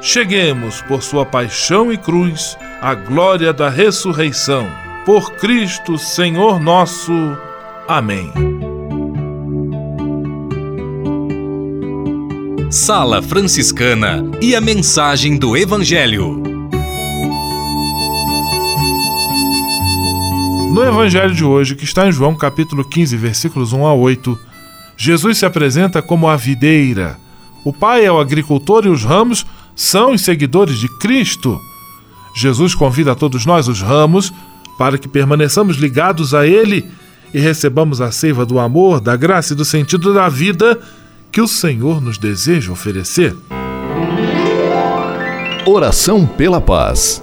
cheguemos, por sua paixão e cruz, à glória da ressurreição. Por Cristo, Senhor nosso. Amém. Sala Franciscana e a mensagem do Evangelho. No Evangelho de hoje, que está em João capítulo 15, versículos 1 a 8, Jesus se apresenta como a videira. O Pai é o agricultor e os ramos são os seguidores de Cristo. Jesus convida a todos nós, os ramos, para que permaneçamos ligados a Ele e recebamos a seiva do amor, da graça e do sentido da vida que o Senhor nos deseja oferecer. Oração pela paz.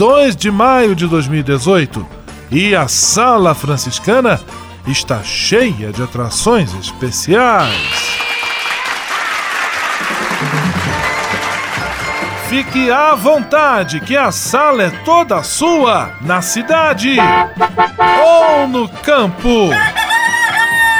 2 de maio de 2018 e a Sala Franciscana está cheia de atrações especiais. Fique à vontade, que a sala é toda sua, na cidade ou no campo.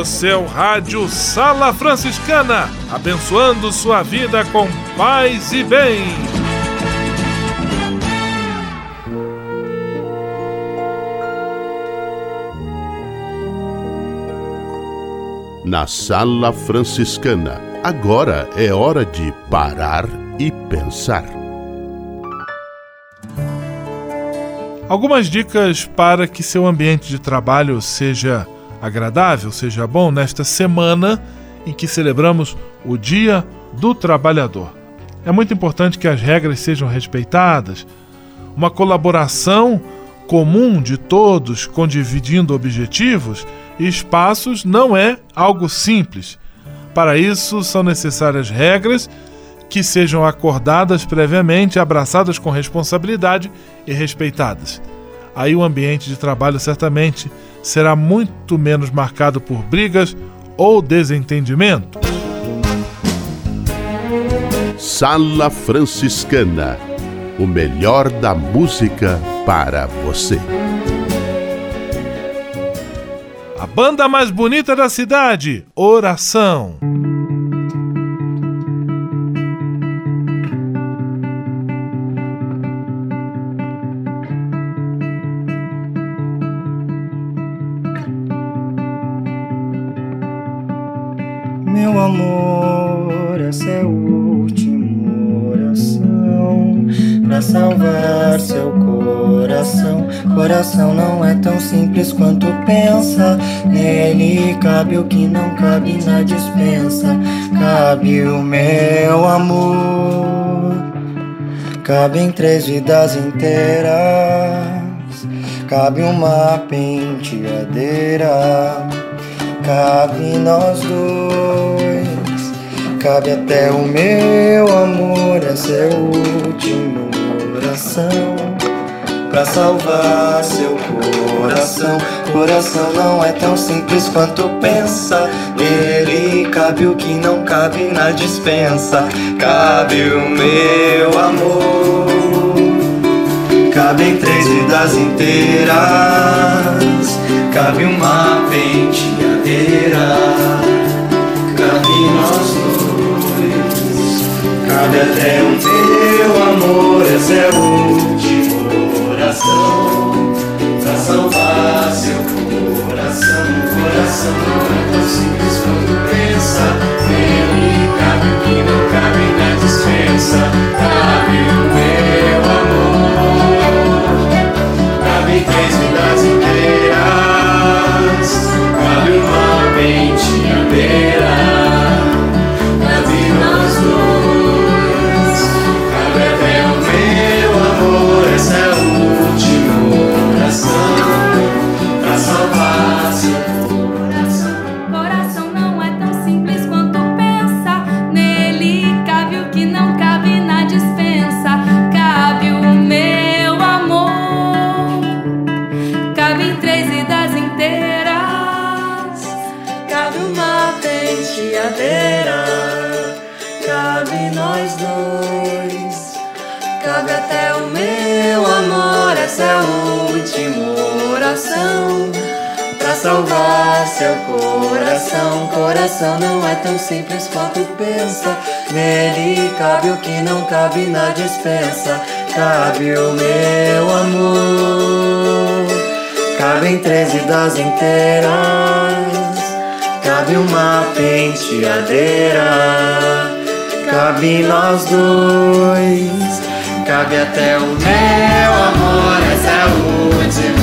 O seu rádio Sala Franciscana, abençoando sua vida com paz e bem. Na Sala Franciscana, agora é hora de parar e pensar. Algumas dicas para que seu ambiente de trabalho seja agradável, seja bom nesta semana em que celebramos o Dia do Trabalhador. É muito importante que as regras sejam respeitadas, uma colaboração comum de todos, condividindo objetivos e espaços, não é algo simples. Para isso, são necessárias regras que sejam acordadas previamente, abraçadas com responsabilidade e respeitadas. Aí o ambiente de trabalho certamente será muito menos marcado por brigas ou desentendimento. Sala Franciscana o melhor da música para você. A banda mais bonita da cidade, Oração. Coração não é tão simples quanto pensa. Nele cabe o que não cabe na dispensa. Cabe o meu amor, cabe em três vidas inteiras. Cabe uma penteadeira cabe nós dois, cabe até o meu amor. Essa é a última oração pra salvar seu coração. Coração não é tão simples quanto pensa. Nele cabe o que não cabe na dispensa. Cabe o meu amor, cabe em três vidas inteiras. Cabe uma penteadeira, cabe nós dois, cabe até o meu amor. Essa é a última oração Coração não é tão simples quanto pensa. Salvar seu coração. Coração não é tão simples quanto pensa. Nele cabe o que não cabe na dispensa. Cabe o meu amor. Cabe em três vidas inteiras. Cabe uma penteadeira. Cabe nós dois. Cabe até o meu amor. Essa é a última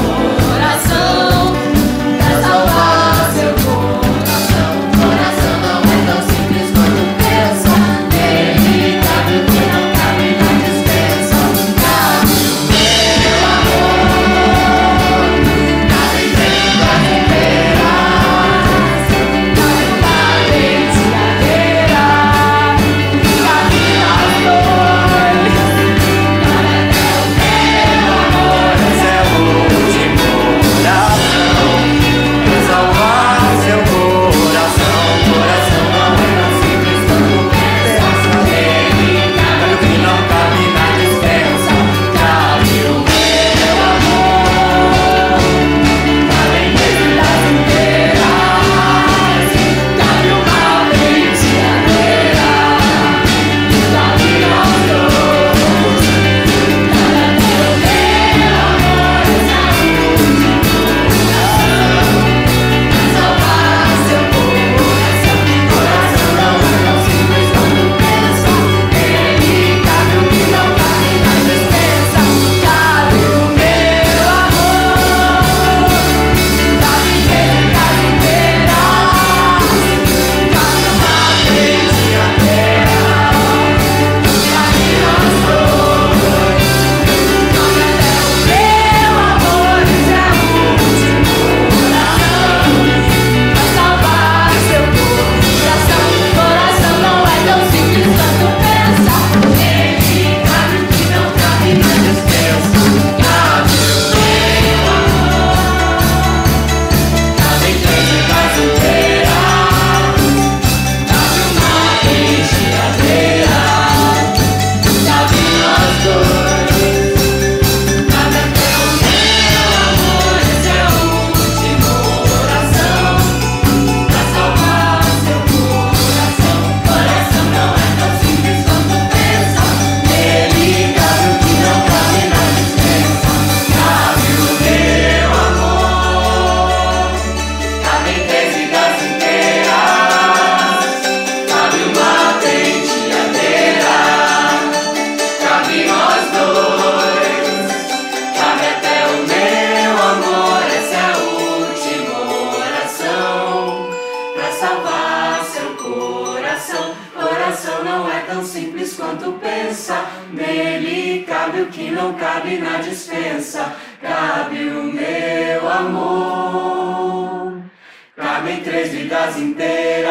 vidas inteiras.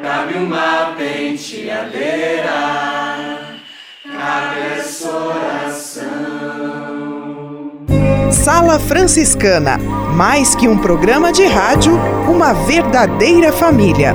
Cabe uma penteadeira. Cabe essa oração. Sala Franciscana mais que um programa de rádio, uma verdadeira família.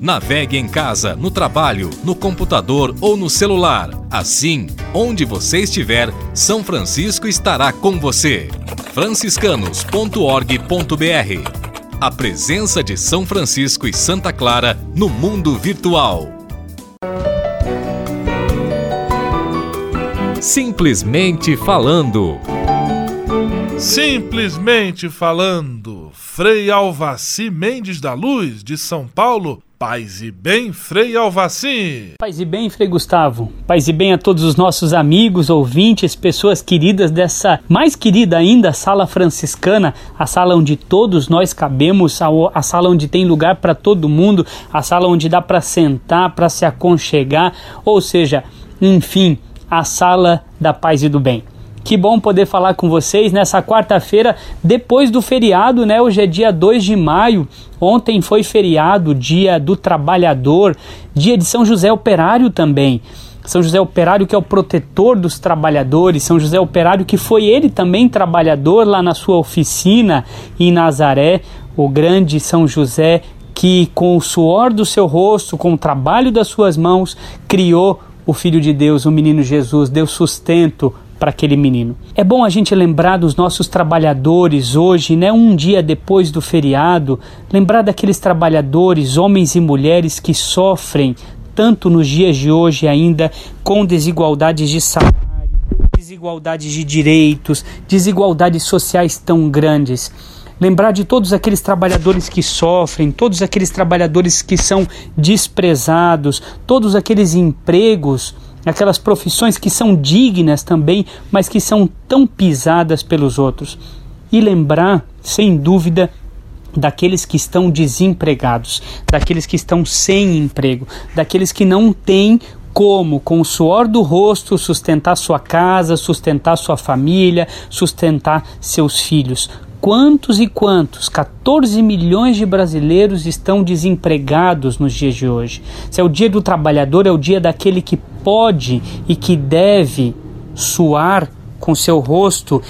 Navegue em casa, no trabalho, no computador ou no celular. Assim, onde você estiver, São Francisco estará com você. franciscanos.org.br A presença de São Francisco e Santa Clara no mundo virtual. Simplesmente falando. Simplesmente falando, Frei Alvaci Mendes da Luz, de São Paulo, Paz e bem, Frei Alvaci. Paz e bem, Frei Gustavo. Paz e bem a todos os nossos amigos, ouvintes, pessoas queridas dessa mais querida ainda sala franciscana, a sala onde todos nós cabemos, a, sala onde tem lugar para todo mundo, a sala onde dá para sentar, para se aconchegar, ou seja, enfim, a sala da paz e do bem. Que bom poder falar com vocês nessa quarta-feira, depois do feriado, né? Hoje é dia 2 de maio. Ontem foi feriado, dia do trabalhador, dia de São José Operário também. São José Operário, que é o protetor dos trabalhadores, São José Operário, que foi ele também trabalhador lá na sua oficina em Nazaré, o grande São José, que com o suor do seu rosto, com o trabalho das suas mãos, criou o Filho de Deus, o menino Jesus, deu sustento para aquele menino. É bom a gente lembrar dos nossos trabalhadores hoje, né? Um dia depois do feriado, lembrar daqueles trabalhadores, homens e mulheres que sofrem tanto nos dias de hoje ainda com desigualdades de salário, desigualdades de direitos, desigualdades sociais tão grandes lembrar de todos aqueles trabalhadores que sofrem, todos aqueles trabalhadores que são desprezados, todos aqueles empregos aquelas profissões que são dignas também, mas que são tão pisadas pelos outros. E lembrar, sem dúvida, daqueles que estão desempregados, daqueles que estão sem emprego, daqueles que não têm como, com o suor do rosto, sustentar sua casa, sustentar sua família, sustentar seus filhos. Quantos e quantos, 14 milhões de brasileiros estão desempregados nos dias de hoje? Se é o dia do trabalhador, é o dia daquele que pode e que deve suar com seu rosto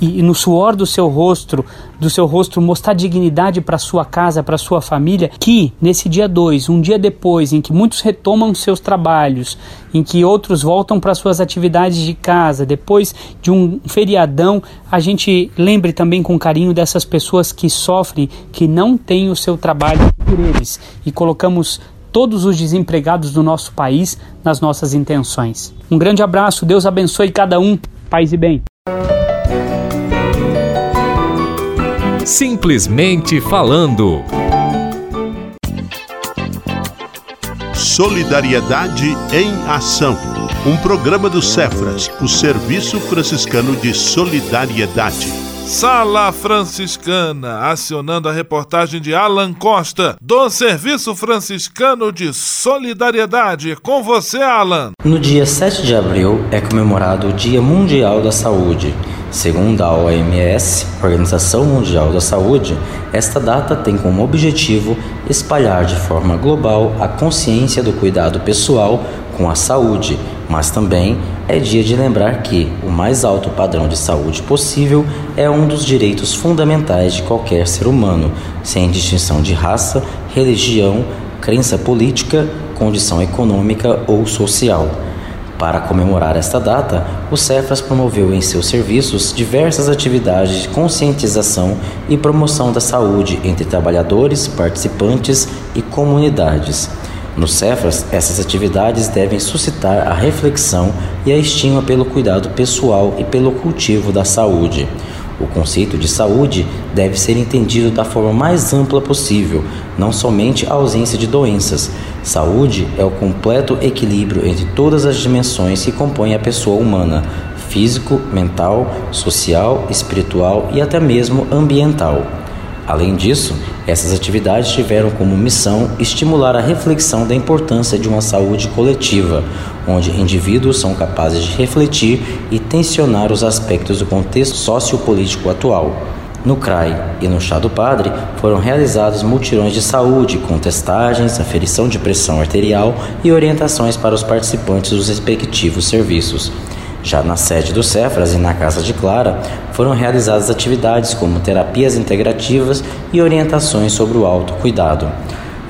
e, no suor do seu rosto, do seu rosto mostrar dignidade para sua casa, para sua família, que nesse dia 2, um dia depois, em que muitos retomam seus trabalhos, em que outros voltam para suas atividades de casa, depois de um feriadão, a gente lembre também com carinho dessas pessoas que sofrem, que não têm o seu trabalho por eles e colocamos todos os desempregados do nosso país nas nossas intenções. Um grande abraço, Deus abençoe cada um. Paz e bem. Simplesmente falando. Solidariedade em Ação. Um programa do Cefras, o Serviço Franciscano de Solidariedade. Sala Franciscana, acionando a reportagem de Alan Costa, do Serviço Franciscano de Solidariedade. Com você, Alan. No dia 7 de abril é comemorado o Dia Mundial da Saúde Segundo a OMS, Organização Mundial da Saúde, esta data tem como objetivo espalhar de forma global a consciência do cuidado pessoal com a saúde, mas também é dia de lembrar que o mais alto padrão de saúde possível é um dos direitos fundamentais de qualquer ser humano, sem distinção de raça, religião, crença política, condição econômica ou social. Para comemorar esta data, o Cefas promoveu em seus serviços diversas atividades de conscientização e promoção da saúde entre trabalhadores, participantes e comunidades. No Cefas, essas atividades devem suscitar a reflexão e a estima pelo cuidado pessoal e pelo cultivo da saúde. O conceito de saúde deve ser entendido da forma mais ampla possível, não somente a ausência de doenças. Saúde é o completo equilíbrio entre todas as dimensões que compõem a pessoa humana: físico, mental, social, espiritual e até mesmo ambiental. Além disso, essas atividades tiveram como missão estimular a reflexão da importância de uma saúde coletiva, onde indivíduos são capazes de refletir e tensionar os aspectos do contexto sociopolítico atual. No CRAI e no Chá do Padre foram realizados mutirões de saúde, com testagens, aferição de pressão arterial e orientações para os participantes dos respectivos serviços. Já na sede do Cefras e na Casa de Clara, foram realizadas atividades como terapias integrativas e orientações sobre o autocuidado.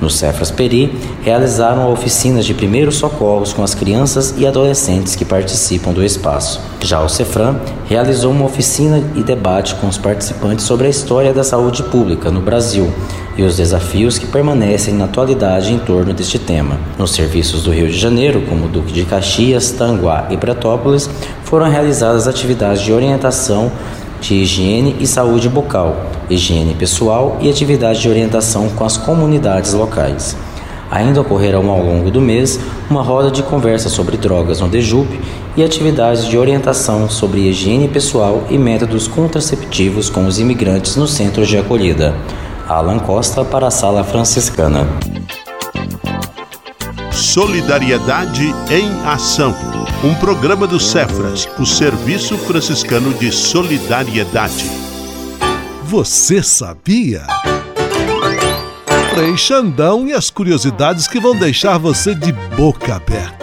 No Cefras Peri, realizaram oficinas de primeiros socorros com as crianças e adolescentes que participam do espaço. Já o Cefran realizou uma oficina e debate com os participantes sobre a história da saúde pública no Brasil e os desafios que permanecem na atualidade em torno deste tema. Nos serviços do Rio de Janeiro, como Duque de Caxias, Tanguá e Pretópolis, foram realizadas atividades de orientação de higiene e saúde bucal, higiene pessoal e atividades de orientação com as comunidades locais. Ainda ocorrerão ao longo do mês uma roda de conversa sobre drogas no Dejup e atividades de orientação sobre higiene pessoal e métodos contraceptivos com os imigrantes no centro de acolhida. Alan Costa para a Sala Franciscana. Solidariedade em Ação. Um programa do Cefras, o Serviço Franciscano de Solidariedade. Você sabia? Frei Xandão e as curiosidades que vão deixar você de boca aberta.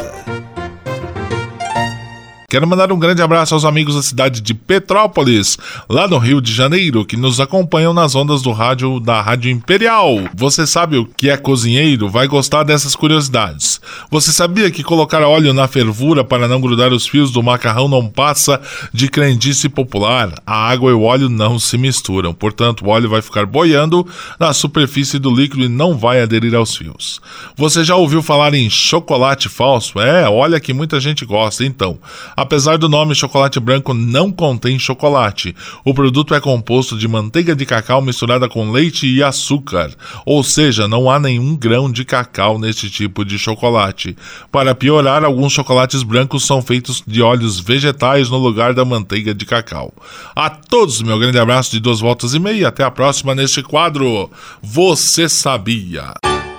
Quero mandar um grande abraço aos amigos da cidade de Petrópolis, lá no Rio de Janeiro, que nos acompanham nas ondas do rádio da Rádio Imperial. Você sabe o que é cozinheiro? Vai gostar dessas curiosidades. Você sabia que colocar óleo na fervura para não grudar os fios do macarrão não passa de crendice popular? A água e o óleo não se misturam, portanto, o óleo vai ficar boiando na superfície do líquido e não vai aderir aos fios. Você já ouviu falar em chocolate falso? É, olha que muita gente gosta, então. Apesar do nome chocolate branco, não contém chocolate. O produto é composto de manteiga de cacau misturada com leite e açúcar, ou seja, não há nenhum grão de cacau neste tipo de chocolate. Para piorar, alguns chocolates brancos são feitos de óleos vegetais no lugar da manteiga de cacau. A todos, meu grande abraço de duas voltas e meia. Até a próxima neste quadro. Você sabia?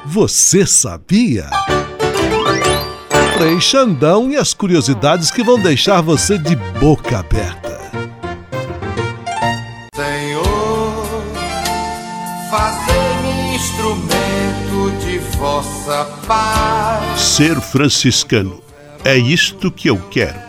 Você sabia? Frei Xandão e as curiosidades que vão deixar você de boca aberta. Senhor, fazei-me instrumento de vossa paz. Ser franciscano. É isto que eu quero.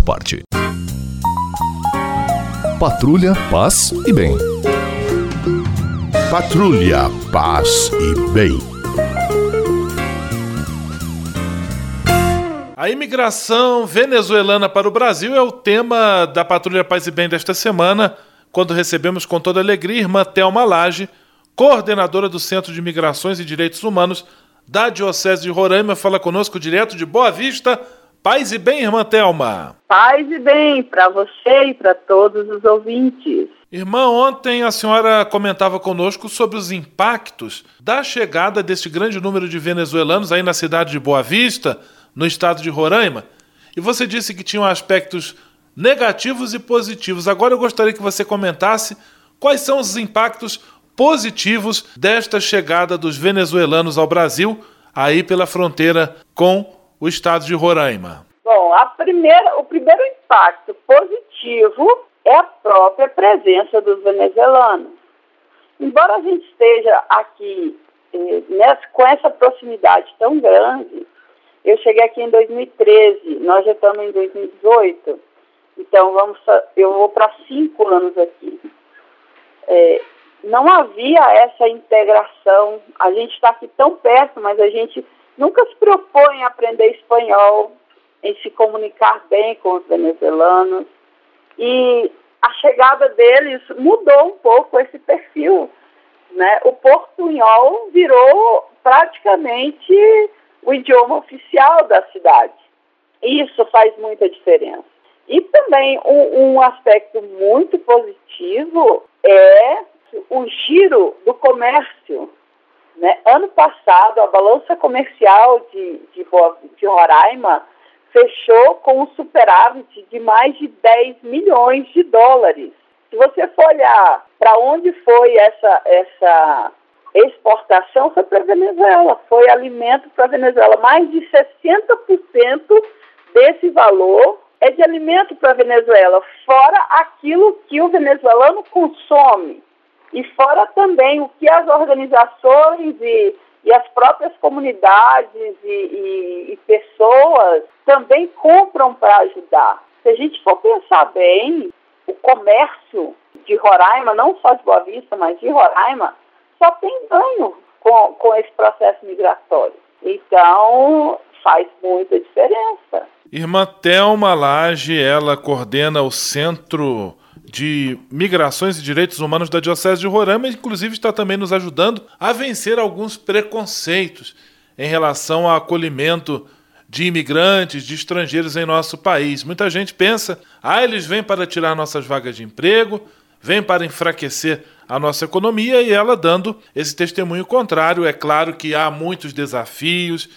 parte. Patrulha, paz e bem. Patrulha, paz e bem. A imigração venezuelana para o Brasil é o tema da Patrulha Paz e Bem desta semana, quando recebemos com toda alegria irmã Thelma Lage, coordenadora do Centro de Migrações e Direitos Humanos da Diocese de Roraima, fala conosco direto de Boa Vista, Paz e bem, irmã Thelma. Paz e bem para você e para todos os ouvintes. Irmã, ontem a senhora comentava conosco sobre os impactos da chegada deste grande número de venezuelanos aí na cidade de Boa Vista, no estado de Roraima. E você disse que tinham aspectos negativos e positivos. Agora eu gostaria que você comentasse quais são os impactos positivos desta chegada dos venezuelanos ao Brasil, aí pela fronteira com o estado de Roraima? Bom, a primeira, o primeiro impacto positivo é a própria presença dos venezuelanos. Embora a gente esteja aqui eh, nessa, com essa proximidade tão grande, eu cheguei aqui em 2013, nós já estamos em 2018, então vamos, eu vou para cinco anos aqui. É, não havia essa integração, a gente está aqui tão perto, mas a gente nunca se propõe em aprender espanhol, em se comunicar bem com os venezuelanos. E a chegada deles mudou um pouco esse perfil. Né? O portunhol virou praticamente o idioma oficial da cidade. Isso faz muita diferença. E também um, um aspecto muito positivo é o giro do comércio né? Ano passado, a balança comercial de, de, de Roraima fechou com um superávit de mais de 10 milhões de dólares. Se você for olhar para onde foi essa, essa exportação, foi para a Venezuela, foi alimento para a Venezuela. Mais de 60% desse valor é de alimento para a Venezuela, fora aquilo que o venezuelano consome. E fora também o que as organizações e, e as próprias comunidades e, e, e pessoas também compram para ajudar. Se a gente for pensar bem, o comércio de Roraima, não só de Boa Vista, mas de Roraima, só tem ganho com, com esse processo migratório. Então, faz muita diferença. Irmã Thelma Lage, ela coordena o Centro de Migrações e Direitos Humanos da Diocese de Roraima, inclusive está também nos ajudando a vencer alguns preconceitos em relação ao acolhimento de imigrantes, de estrangeiros em nosso país. Muita gente pensa, ah, eles vêm para tirar nossas vagas de emprego, vêm para enfraquecer a nossa economia e ela dando esse testemunho contrário. É claro que há muitos desafios,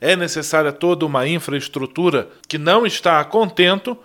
é necessária toda uma infraestrutura que não está a contento,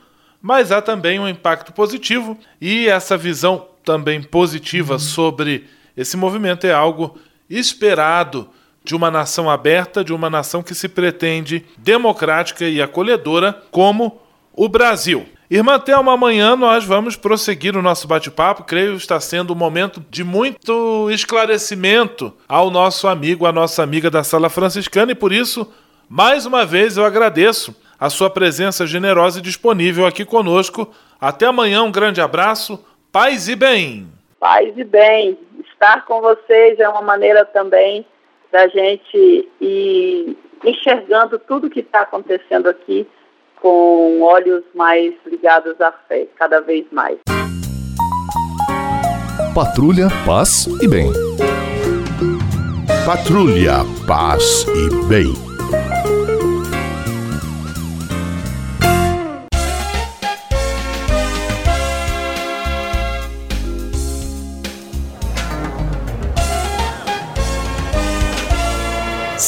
mas há também um impacto positivo e essa visão também positiva uhum. sobre esse movimento é algo esperado de uma nação aberta, de uma nação que se pretende democrática e acolhedora como o Brasil. Irmã Thelma, amanhã nós vamos prosseguir o nosso bate-papo. Creio que está sendo um momento de muito esclarecimento ao nosso amigo, à nossa amiga da Sala Franciscana, e por isso, mais uma vez, eu agradeço a sua presença generosa e disponível aqui conosco. Até amanhã, um grande abraço, paz e bem. Paz e bem. Estar com vocês é uma maneira também da gente ir enxergando tudo que está acontecendo aqui com olhos mais ligados à fé, cada vez mais. Patrulha, paz e bem. Patrulha, paz e bem.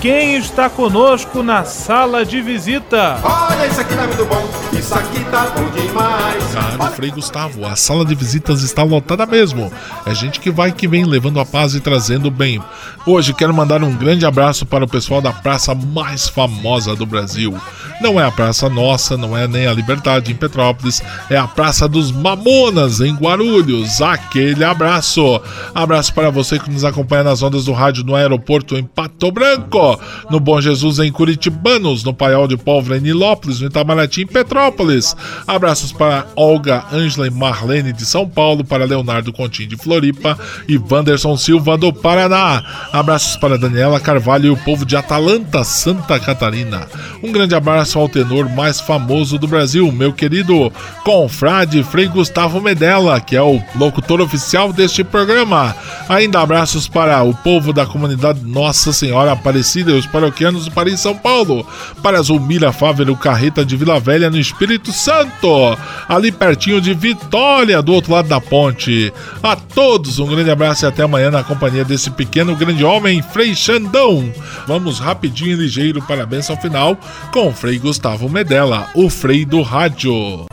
quem está conosco na sala de visita? Olha, isso aqui tá muito bom, isso aqui tá bom demais. Caro Frei Gustavo, a sala de visitas está lotada mesmo. É gente que vai que vem levando a paz e trazendo o bem. Hoje quero mandar um grande abraço para o pessoal da praça mais famosa do Brasil. Não é a Praça Nossa, não é nem a Liberdade em Petrópolis, é a Praça dos Mamonas em Guarulhos. Aquele abraço. Abraço para você que nos acompanha nas ondas do rádio no aeroporto em Pato Branco, no Bom Jesus em Curitibanos, no Paiol de Pólvora em Nilópolis, no Itamaraty em Petrópolis. Abraços para Olga, Ângela e Marlene de São Paulo, para Leonardo Continho de Floripa e Wanderson Silva do Paraná. Abraços para Daniela Carvalho e o povo de Atalanta, Santa Catarina. Um grande abraço ao tenor mais famoso do Brasil, meu querido confrade Frei Gustavo Medella, que é o locutor oficial deste programa. Ainda abraços para o povo da comunidade Nossa Senhora Aparecida e os paroquianos do Paris São Paulo, para Zulmira Fávero Carreta de Vila Velha no Espírito Santo, ali pertinho de Vitória, do outro lado da ponte. A todos um grande abraço e até amanhã na companhia desse pequeno grande homem, Frei Xandão. Vamos rapidinho e ligeiro para a benção final com Frei Gustavo Medella, o Frei do Rádio.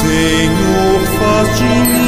Senhor, faz de mim